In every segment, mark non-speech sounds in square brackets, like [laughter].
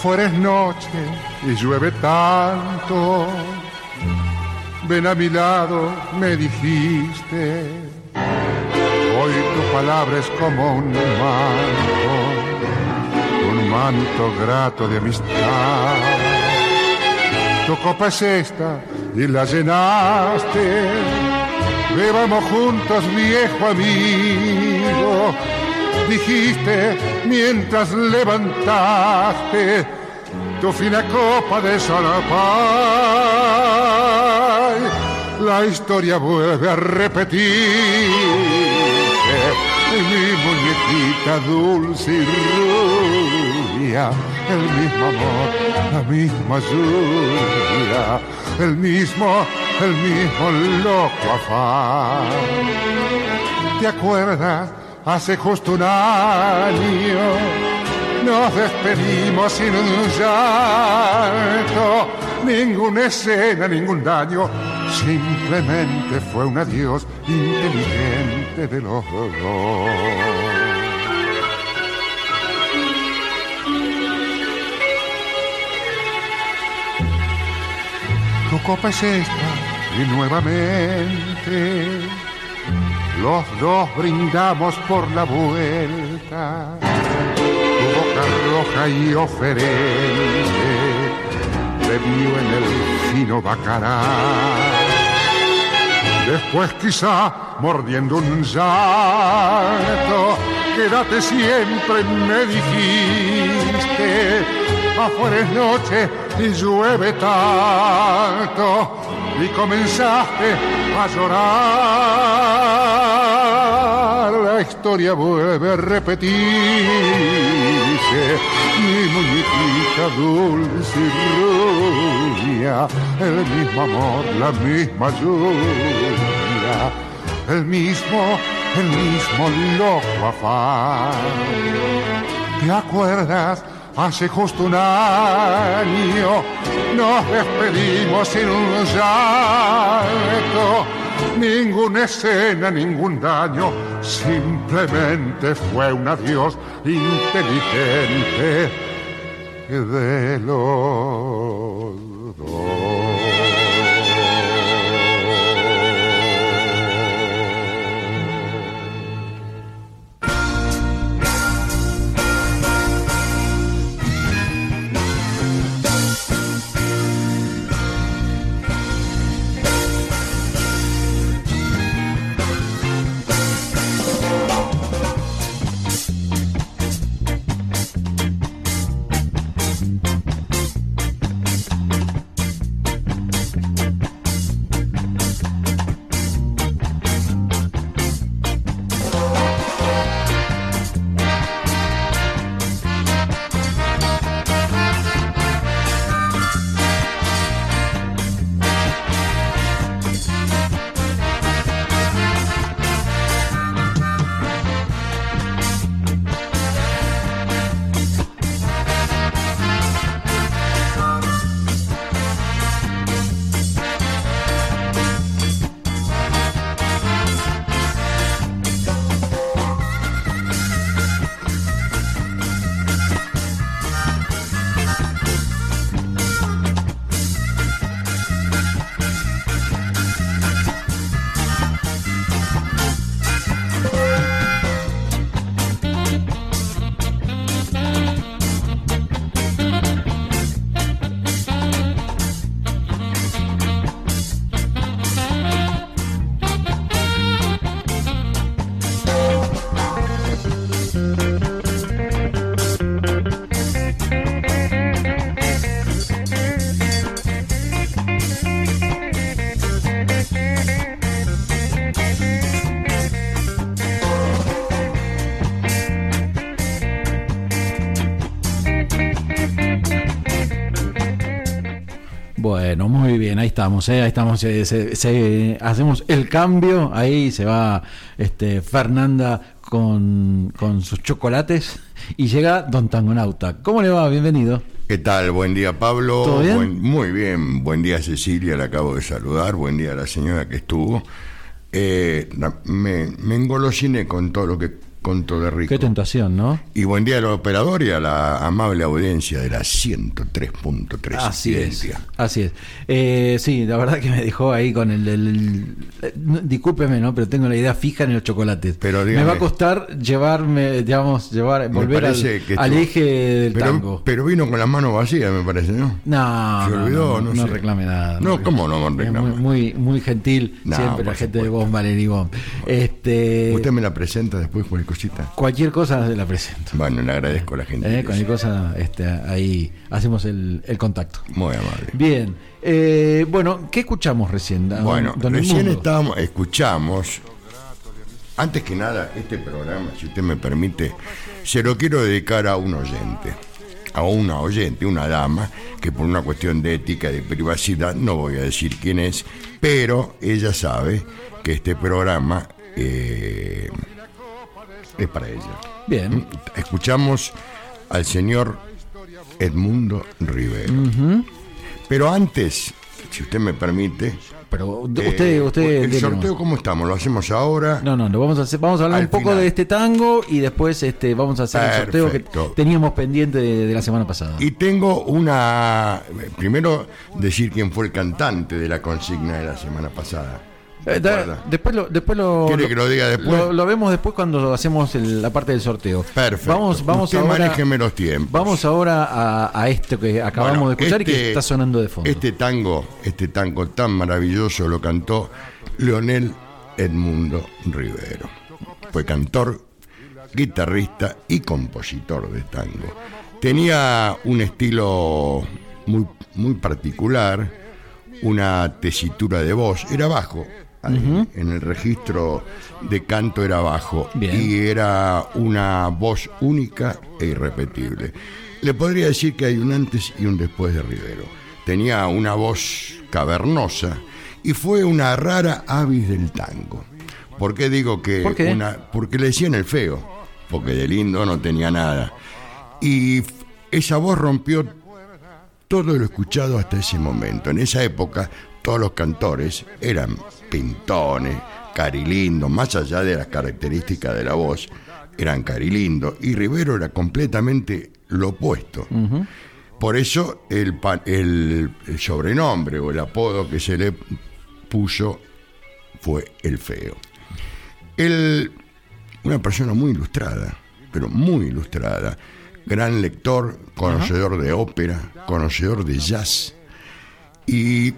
Afuera es noche y llueve tanto. Ven a mi lado, me dijiste. Hoy tu palabra es como un manto, un manto grato de amistad. Tu copa es esta y la llenaste. Bebamos juntos, viejo amigo dijiste mientras levantaste tu fina copa de solapay. La historia vuelve a repetir mi muñequita dulce y rubia, el mismo amor, la misma lluvia, el mismo, el mismo loco afán. ¿Te acuerdas? hace justo un año nos despedimos sin un llanto, ninguna escena, ningún daño, simplemente fue un adiós inteligente de los dos. Tu copa es esta. Y nuevamente los dos brindamos por la vuelta, roja y oferente, bebió en el fino bacará. Después quizá mordiendo un llanto, quédate siempre, me dijiste, afuera es noche y llueve tanto, y comenzaste a llorar. La historia vuelve a repetirse, mi muñequita dulce y rubia, el mismo amor, la misma lluvia, el mismo, el mismo loco afán. ¿Te acuerdas? Hace justo un año nos despedimos sin un llanto, ninguna escena, ningún daño, simplemente fue un adiós inteligente de los dos. Ahí estamos, ¿eh? ahí estamos, eh, hacemos el cambio, ahí se va este, Fernanda con, sus chocolates y llega Don Tangonauta. ¿Cómo le va? Bienvenido. ¿Qué tal? Buen día, Pablo. muy bien. Buen día, Cecilia. La acabo de saludar. Buen día a la señora que estuvo. Eh, me, me engolosiné con todo lo que con de rico. Qué tentación, ¿no? Y buen día al operador y a la amable audiencia de la 103.3. Así es. Así es. Eh, sí, la verdad que me dejó ahí con el, discúlpeme, ¿no? Pero tengo la idea fija en los chocolates. Pero me va a costar llevarme, digamos, llevar, volver al, eje del pero, tango. Pero vino con las manos vacías, me parece, ¿no? No, Se olvidó, no, no, reclame nada. No, ¿cómo no reclame? Muy, muy, gentil, siempre la gente de vos, Valerie Este, Usted me la presenta después, cualquier cosita. Cualquier cosa se la presento. Bueno, le agradezco a la gente. Eh, cualquier cosa, este, ahí hacemos el, contacto. Muy amable. Bien. Eh, bueno, ¿qué escuchamos recién? Bueno, recién estábamos, escuchamos antes que nada, este programa, si usted me permite, se lo quiero dedicar a un oyente, a una oyente, una dama, que por una cuestión de ética y de privacidad, no voy a decir quién es, pero ella sabe que este programa eh, es para ella. Bien. Escuchamos al señor Edmundo Rivero. Pero antes, si usted me permite, pero usted, eh, usted el sorteo cómo estamos, lo hacemos ahora. No, no, lo vamos a hacer, vamos a hablar un poco de este tango y después este vamos a hacer el sorteo que teníamos pendiente de, la semana pasada. Y tengo una primero decir quién fue el cantante de la consigna de la semana pasada. Eh, después lo, después lo, ¿Quiere que lo diga después? Lo, vemos después cuando hacemos la parte del sorteo. Perfecto. Vamos, vamos ahora, los tiempos. Vamos ahora a, esto que acabamos de escuchar y que este está sonando de fondo. Este tango, este tango tan maravilloso lo cantó Leonel Edmundo Rivero. Fue cantor, guitarrista y compositor de tango. Tenía un estilo muy, muy particular, una tesitura de voz, era bajo, en el registro de canto era bajo y era una voz única e irrepetible. Le podría decir que hay un antes y un después de Rivero. Tenía una voz cavernosa y fue una rara avis del tango. ¿Por qué digo que una porque le decían el feo, porque de lindo no tenía nada. Y esa voz rompió todo lo escuchado hasta ese momento. En esa época todos los cantores eran pintones, carilindo, más allá de las características de la voz, eran carilindo, y Rivero era completamente lo opuesto. Por eso el, el, sobrenombre o el apodo que se le puso fue el feo. Él, una persona muy ilustrada, pero muy ilustrada, gran lector, conocedor de ópera, conocedor de jazz, y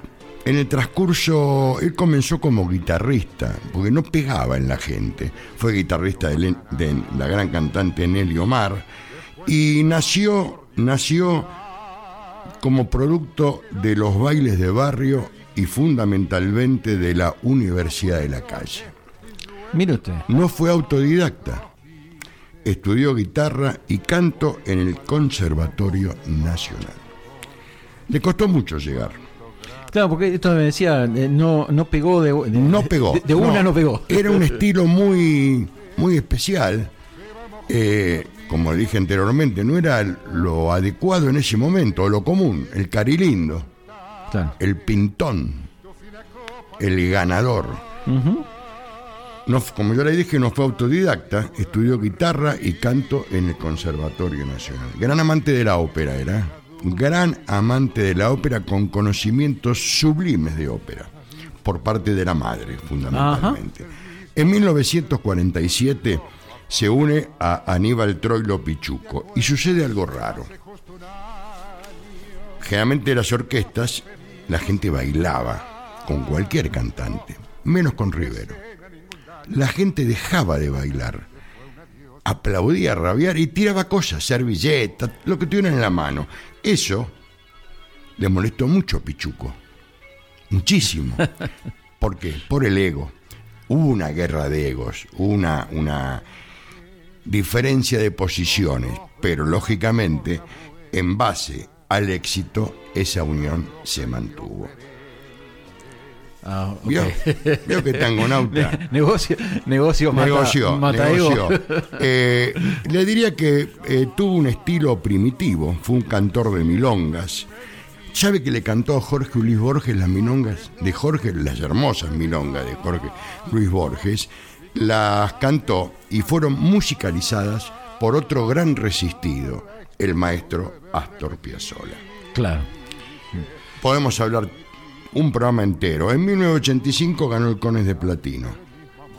en el transcurso, él comenzó como guitarrista, porque no pegaba en la gente. Fue guitarrista de, la gran cantante Nelly Omar y nació, nació como producto de los bailes de barrio y fundamentalmente de la Universidad de la Calle. Mire usted. No fue autodidacta. Estudió guitarra y canto en el Conservatorio Nacional. Le costó mucho llegar Claro, porque esto me decía, eh, no, no pegó de, no pegó. De, una no, pegó. Era un estilo muy, muy especial. Eh, como dije anteriormente, no era lo adecuado en ese momento, lo común, el carilindo, el pintón, el ganador. no, como yo le dije, no fue autodidacta, estudió guitarra y canto en el Conservatorio Nacional. Gran amante de la ópera era gran amante de la ópera con conocimientos sublimes de ópera, por parte de la madre, fundamentalmente. En 1947 se une a Aníbal Troilo Pichuco y sucede algo raro. Generalmente en las orquestas la gente bailaba con cualquier cantante, menos con Rivero. La gente dejaba de bailar aplaudía, rabiar y tiraba cosas, servilletas, lo que tuvieran en la mano. Eso le molestó mucho a Pichuco. Muchísimo. [laughs] ¿Por qué? Por el ego. Hubo una guerra de egos, una, una diferencia de posiciones, pero lógicamente, en base al éxito, esa unión se mantuvo. Ah, ¿Vio? que tangonauta. [laughs] negocio, negocio, negocio, [laughs] eh, le diría que eh, tuvo un estilo primitivo, fue un cantor de milongas. ¿Sabe que le cantó a Jorge Luis Borges las milongas de Jorge, las hermosas milongas de Jorge Luis Borges? las cantó y fueron musicalizadas por otro gran resistido, el maestro Astor Piazzolla. Claro. Podemos hablar un programa entero. En 1985 ganó el Cones de Platino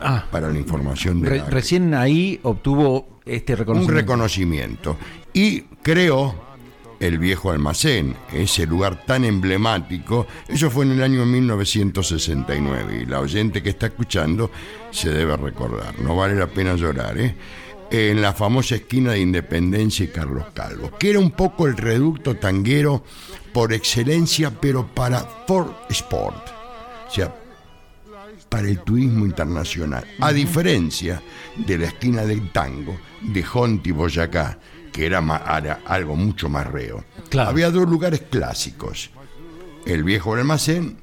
Ah, para la información de re- la- recién ahí obtuvo este un reconocimiento. reconocimiento y creó el viejo almacén, ese lugar tan emblemático. Eso fue en el año 1969 y la oyente que está escuchando se debe recordar. No vale la pena llorar, ¿eh? En la famosa esquina de Independencia y Carlos Calvo, que era un poco el reducto tanguero por excelencia, pero para Ford Sport. O sea, para el turismo internacional, a diferencia de la esquina del tango de Jonti Boyacá, que era, era algo mucho más reo. Claro. Había dos lugares clásicos, el viejo almacén,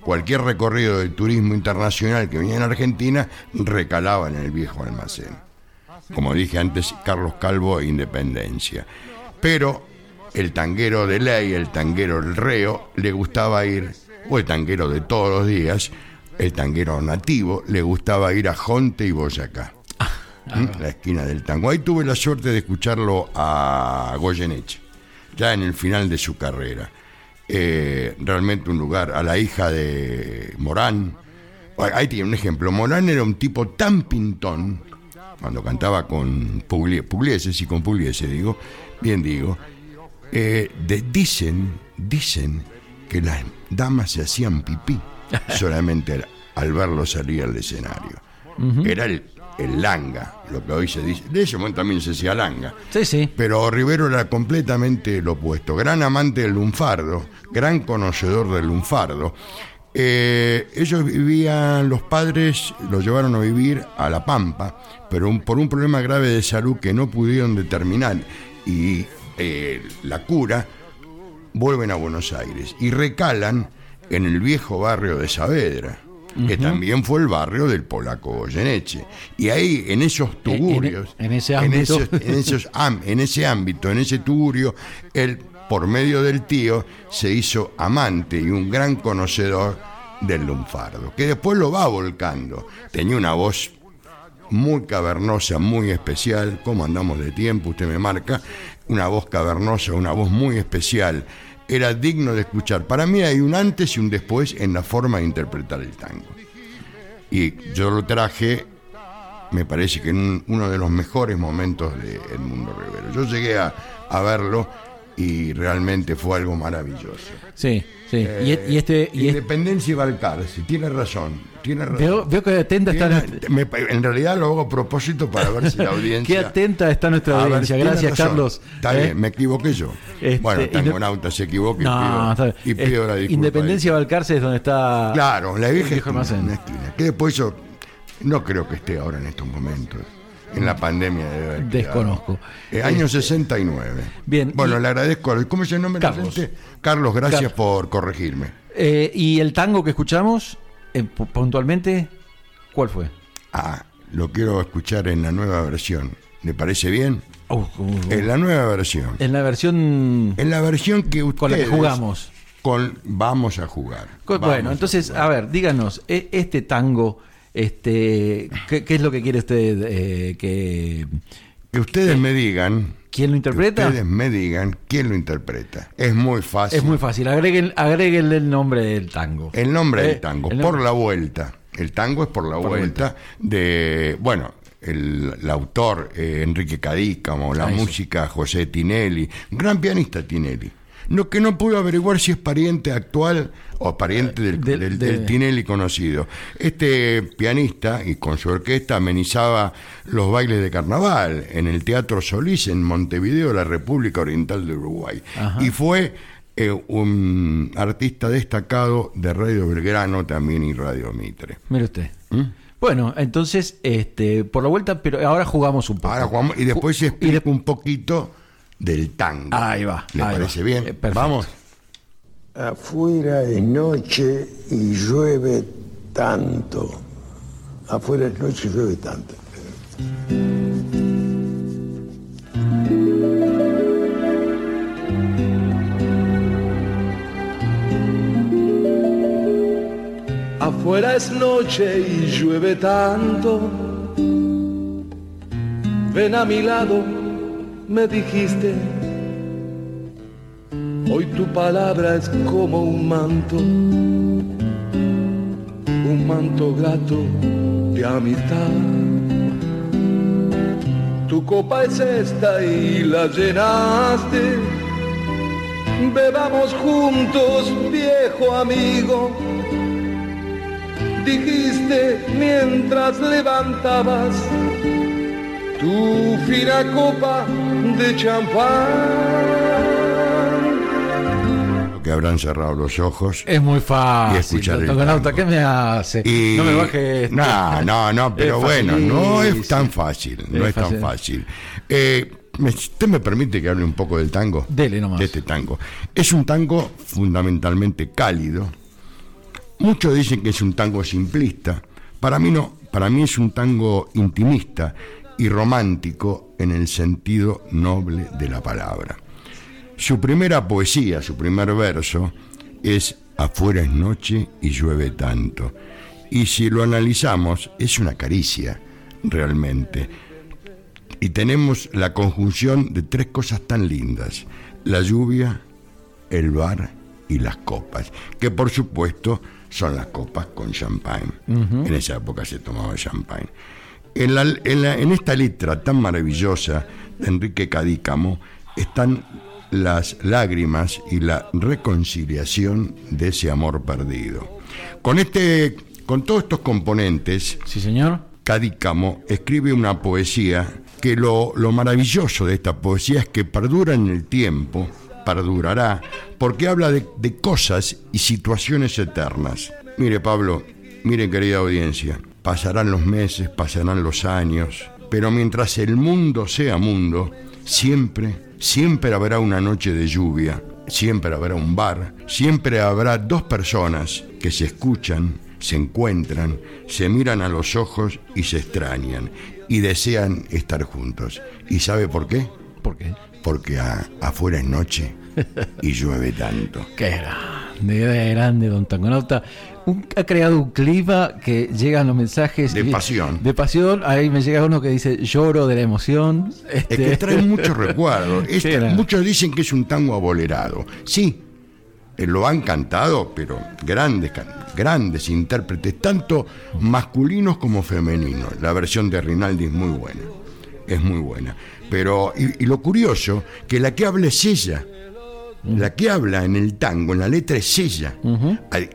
cualquier recorrido del turismo internacional que venía en Argentina recalaba en el viejo almacén. Como dije antes, Carlos Calvo e Independencia. Pero el tanguero de ley, el tanguero el reo, le gustaba ir, o el tanguero de todos los días, el tanguero nativo, le gustaba ir a Jonte y Boyacá. ¿Mm? La esquina del tango. Ahí tuve la suerte de escucharlo a Goyeneche, ya en el final de su carrera. Eh, realmente un lugar, a la hija de Morán. Ahí tiene un ejemplo. Morán era un tipo tan pintón, cuando cantaba con Puglie- Pugliese, sí, con Pugliese, digo, bien digo, eh, de- dicen, dicen que las damas se hacían pipí [laughs] solamente al, al verlo salir al escenario. Era el, el langa, lo que hoy se dice. De ese momento también se decía langa. Sí, sí. Pero Rivero era completamente lo opuesto. Gran amante del lunfardo, gran conocedor del lunfardo. Eh, ellos vivían, los padres los llevaron a vivir a La Pampa, pero un- por un problema grave de salud que no pudieron determinar. Y eh, la cura vuelven a Buenos Aires y recalan en el viejo barrio de Saavedra, que también fue el barrio del polaco Goyeneche. Y ahí, en esos tugurios, en ese ámbito. en, esos am- en ese ámbito, en ese tugurio, él, por medio del tío, se hizo amante y un gran conocedor del lunfardo, que después lo va volcando. Tenía una voz muy cavernosa, muy especial. ¿Cómo andamos de tiempo? Usted me marca. Una voz cavernosa, una voz muy especial. Era digno de escuchar. Para mí hay un antes y un después en la forma de interpretar el tango. Y yo lo traje, me parece que en un- uno de los mejores momentos de Edmundo Rivero. Yo llegué a, a verlo y realmente fue algo maravilloso. Sí, sí. y, y este. Y este- Independencia y Balcarce, tiene razón, tiene razón. veo, veo que atenta está. Tiene- me- en realidad lo hago a propósito para ver si la [laughs] audiencia. Qué atenta está nuestra A audiencia. Gracias. Carlos. Está ¿Eh? bien, me equivoqué yo. Este, bueno, Tangonauta se equivoca y No, pido, y pido la Eh, disculpa. Independencia Balcarce es donde está. Claro, la vieja esquina, esquina. Que después yo no creo que esté ahora en estos momentos. En la pandemia quedado. Desconozco. Eh, año 69. Bien, Bueno, y- le agradezco. ¿Cómo es el nombre? de Carlos. Carlos, gracias por corregirme. Eh, y el tango que escuchamos, eh, pu- puntualmente, ¿cuál fue? Ah, lo quiero escuchar en la nueva versión. ¿Le parece bien? Uh, uh, uh. En la nueva versión. en la versión En la versión que ustedes... con la que jugamos. Con, vamos a jugar. Vamos bueno, a entonces, jugar. a ver, díganos, e- este tango, este, ¿qué, qué es lo que quiere usted eh, que Que ustedes me digan... quién lo Que interpreta? ustedes me digan quién lo interpreta. Es muy fácil. Es muy fácil, agreguen, agréguenle el nombre del tango. El nombre Eh, del tango, el por la vuelta. El tango es por la Por vuelta de, bueno, el, el autor eh, Enrique Cadícamo, la Ah, música José Tinelli, gran pianista Tinelli. No, que no pudo averiguar si es pariente actual o pariente del, Del- del- de- del Tinelli conocido. Este pianista y con su orquesta amenizaba los bailes de carnaval en el Teatro Solís en Montevideo, la República Oriental de Uruguay. Ajá. Y fue eh, un artista destacado de Radio Belgrano también y Radio Mitre. Mire usted. ¿Mm? Bueno, entonces, este, por la vuelta, pero ahora jugamos un poco. Ahora jugamos y después se explica de- un poquito del tango. Ahí va. ¿Le ahí parece va. bien? Eh, perfecto. Vamos. Afuera es noche y llueve tanto. Afuera es noche y llueve tanto. Afuera es noche y llueve tanto. Ven a mi lado, me dijiste. Hoy tu palabra es como un manto, un manto grato de amistad. Tu copa es esta y la llenaste. Bebamos juntos, viejo amigo dijiste mientras levantabas tu fina copa de champán. Que habrán cerrado los ojos. Es muy fácil. Y escuchar el. ¿qué me hace? Y- No me bajes. No, no, no, pero Es bueno, no es tan fácil. No Es es, tan fácil. fácil. Eh, ¿Usted me permite que hable un poco del tango? Dele nomás. De este tango. Es un tango fundamentalmente cálido. Muchos dicen que es un tango simplista. Para mí no. Para mí es un tango intimista y romántico en el sentido noble de la palabra. Su primera poesía, su primer verso, es Afuera es noche y llueve tanto. Y si lo analizamos, es una caricia, realmente. Y tenemos la conjunción de tres cosas tan lindas. La lluvia, el bar y las copas. Que por supuesto son las copas con champán. En esa época se tomaba champán. En, la- en la- en esta letra tan maravillosa de Enrique Cadícamo están las lágrimas y la reconciliación de ese amor perdido. Con, este, con todos estos componentes, Sí, señor. Cadícamo escribe una poesía que lo, lo maravilloso de esta poesía es que perdura en el tiempo, perdurará, porque habla de, de cosas y situaciones eternas. Mire Pablo, mire querida audiencia, pasarán los meses, pasarán los años, pero mientras el mundo sea mundo, siempre, siempre habrá una noche de lluvia, siempre habrá un bar, siempre habrá dos personas que se escuchan, se encuentran, se miran a los ojos y se extrañan y desean estar juntos. ¿Y sabe por qué? ¿Por qué? Porque a- afuera es noche [laughs] y llueve tanto. Qué grande, grande, don Tangonauta. Un- ha creado un clima que llegan los mensajes. De pasión. De pasión. Ahí me llega uno que dice lloro de la emoción. Es Este, que trae muchos recuerdos. [laughs] Este- muchos dicen que es un tango abolerado. Sí, eh, lo han cantado, pero grandes, grandes intérpretes, tanto masculinos como femeninos. La versión de Rinaldi es muy buena. Es muy buena. Pero, y, y lo curioso, que la que habla es ella. La que habla en el tango, en la letra es ella.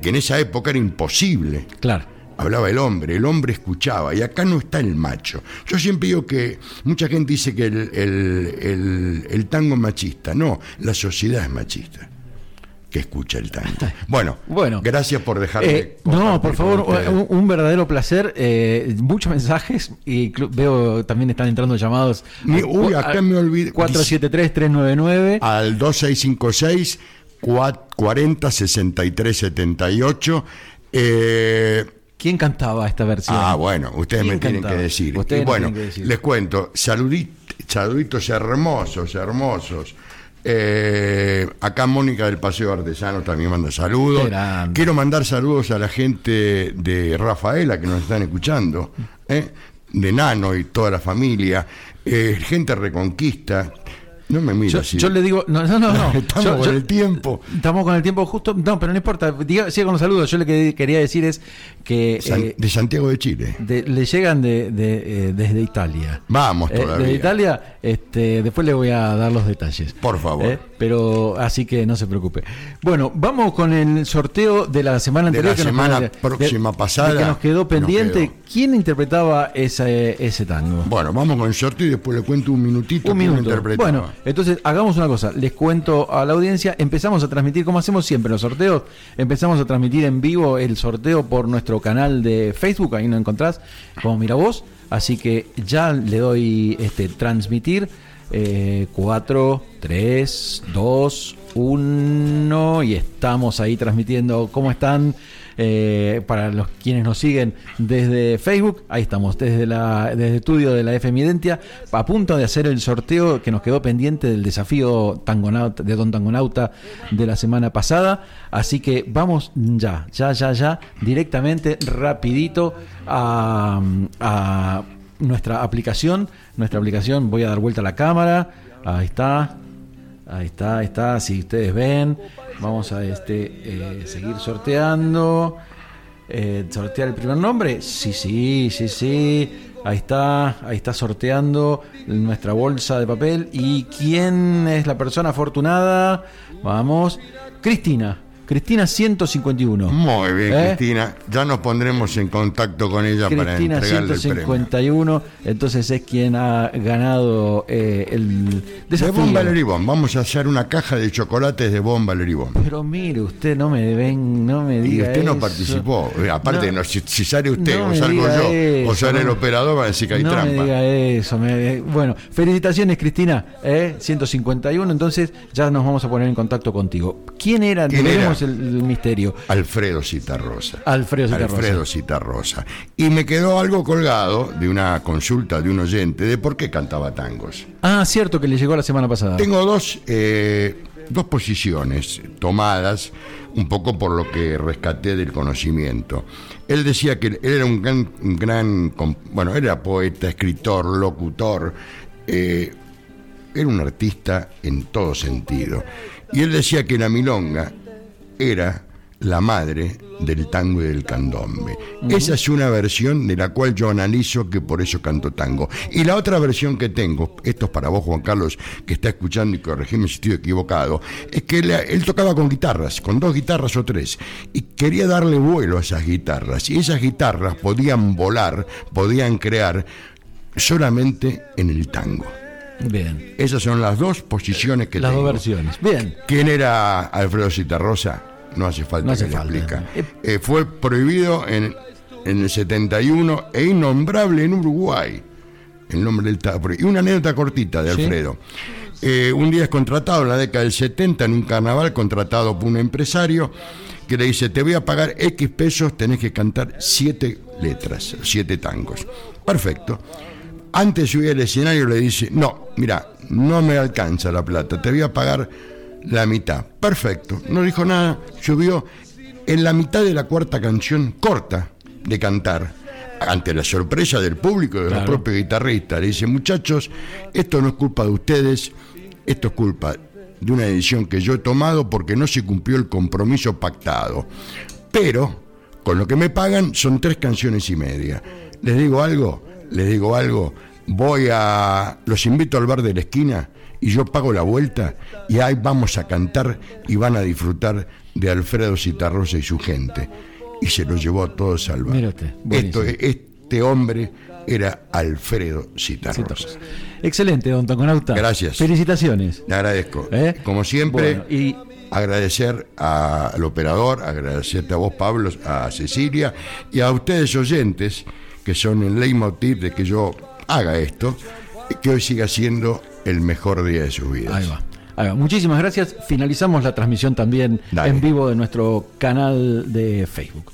Que en esa época era imposible Claro. hablaba el hombre, el hombre escuchaba, y acá no está el macho. Yo siempre digo que mucha gente dice que el, el- el- el tango es machista. No, la sociedad es machista que escucha el tango. Bueno, Bueno. gracias por dejarme. Eh, no, por favor, un, un verdadero placer. eh, muchos mensajes y veo también están entrando llamados. Ni- uy, acá me olvidé. 473-399. Al 2656 cua- 40 63 78. Eh, ¿Quién cantaba esta versión? Ah, bueno, ustedes ¿Quién me tienen cantaba? que decir. Ustedes Y bueno, tienen que decir. les cuento, saludit- saluditos hermosos, hermosos. Eh, acá Mónica del Paseo Artesano también manda saludos. Quiero mandar saludos a la gente de Rafaela que nos están escuchando, ¿eh? de Nano y toda la familia, eh, gente reconquista. No me mira Yo, así. yo le digo, no, no, no, no. [laughs] Estamos Yo- con yo- el tiempo. Estamos con el tiempo justo. No, pero no importa. Diga, siga con los saludos. Yo le que- quería decir es que San- eh, de Santiago de Chile. de- le llegan de, de, eh, desde Italia. Vamos Eh, todavía. desde Italia, este, después le voy a dar los detalles. Por favor. Pero así que no se preocupe. Bueno, vamos con el sorteo de la semana De anterior. la que nos semana quedó- próxima de- pasada de que nos quedó nos pendiente. quedó. ¿Quién interpretaba ese, ese tango? Bueno, vamos con el sorteo y después le cuento un minutito Un minuto. interpretaba. Bueno, entonces hagamos una cosa. Les cuento a la audiencia. Empezamos a transmitir, como hacemos siempre los sorteos, empezamos a transmitir en vivo el sorteo por nuestro canal de Facebook. Ahí nos encontrás como Mira Vos. Así que ya le doy este transmitir. 4, 3, 2, 1 y estamos ahí transmitiendo cómo están Eh, para los quienes nos siguen desde Facebook, ahí estamos, desde, la, desde el estudio de la FM Identia, a punto de hacer el sorteo que nos quedó pendiente del desafío tangonauta, de Don Tangonauta de la semana pasada. Así que vamos ya, ya, ya, ya, directamente, rapidito a, a nuestra aplicación. Nuestra aplicación, voy a dar vuelta a la cámara. Ahí está. Ahí está, ahí está. Si ustedes ven, vamos a este eh, seguir sorteando. Eh, ¿Sortear el primer nombre? Sí, sí, sí, sí. Ahí está, ahí está sorteando nuestra bolsa de papel. ¿Y quién es la persona afortunada? Vamos. Cristina. Cristina 151. Muy bien, ¿Eh? Cristina. Ya nos pondremos en contacto con ella para Cristina entregarle el premio. 151, entonces es quien ha ganado eh, el De desafío. Bomba Leribón. Vamos a hacer una caja de chocolates de Bomba Leribón. Pero mire, usted no me ven, no me Y diga usted no eso. participó. Eh, Aparte, No. no, si, si sale usted No o salgo yo o sale el no. operador, van a decir que hay no trampa. me diga eso. me- bueno, felicitaciones Cristina, ¿eh? 151, entonces ya nos vamos a poner en contacto contigo. ¿Quién era? ¿Quién Tenemos El, el misterio. Alfredo Citarrosa. Alfredo Citarrosa. Alfredo Citarrosa. Y me quedó algo colgado de una consulta de un oyente de por qué cantaba tangos. Ah, cierto que le llegó la semana pasada. Tengo dos, eh, dos posiciones tomadas un poco por lo que rescaté del conocimiento. Él decía que él era un gran, un gran bueno, era poeta, escritor, locutor, eh, era un artista en todo sentido. Y él decía que la milonga era la madre del tango y del candombe. Esa es una versión de la cual yo analizo que por eso canto tango. Y la otra versión que tengo, esto es para vos Juan Carlos, que está escuchando y corregime si estoy equivocado, es que él, él tocaba con guitarras, con dos guitarras o tres, y quería darle vuelo a esas guitarras. Y esas guitarras podían volar, podían crear solamente en el tango. Bien. Esas son las dos posiciones que Las tengo. dos versiones. Bien. ¿Quién era Alfredo Citarrosa? No hace falta No hace que le falta. explica. Eh, Eh, fue prohibido en, en el 71 e innombrable en Uruguay. El nombre del. Y una anécdota cortita de Sí. Alfredo. Eh, un día es contratado en la década del 70 en un carnaval, contratado por un empresario que le dice, te voy a pagar X pesos, tenés que cantar siete letras, siete tangos. Perfecto. Antes de subir al escenario le dice, no, mira, no me alcanza la plata, te voy a pagar la mitad. Perfecto. No dijo nada, subió en la mitad de la cuarta canción, corta de cantar, ante la sorpresa del público y de los Claro. propios guitarristas. Le dice, muchachos, esto no es culpa de ustedes, esto es culpa de una decisión que yo he tomado porque no se cumplió el compromiso pactado. Pero, con lo que me pagan, son tres canciones y media. Les digo algo, les digo algo, voy a... Los invito al bar de la esquina y yo pago la vuelta y ahí vamos a cantar y van a disfrutar de Alfredo Citarrosa y su gente. Y se lo llevó a todos al bar. Esto, este hombre era Alfredo Citarrosa. Citarrosa. Excelente, don Taconauta. Gracias. Felicitaciones. Le agradezco. ¿Eh? Como siempre, Bueno, y- agradecer a- al operador, agradecerte a vos, Pablo, a Cecilia y a ustedes oyentes, que son el leitmotiv de que yo haga esto, y que hoy siga siendo el mejor día de sus vidas. Ahí va. Ahí va. Muchísimas gracias. Finalizamos la transmisión también Dale. en vivo de nuestro canal de Facebook.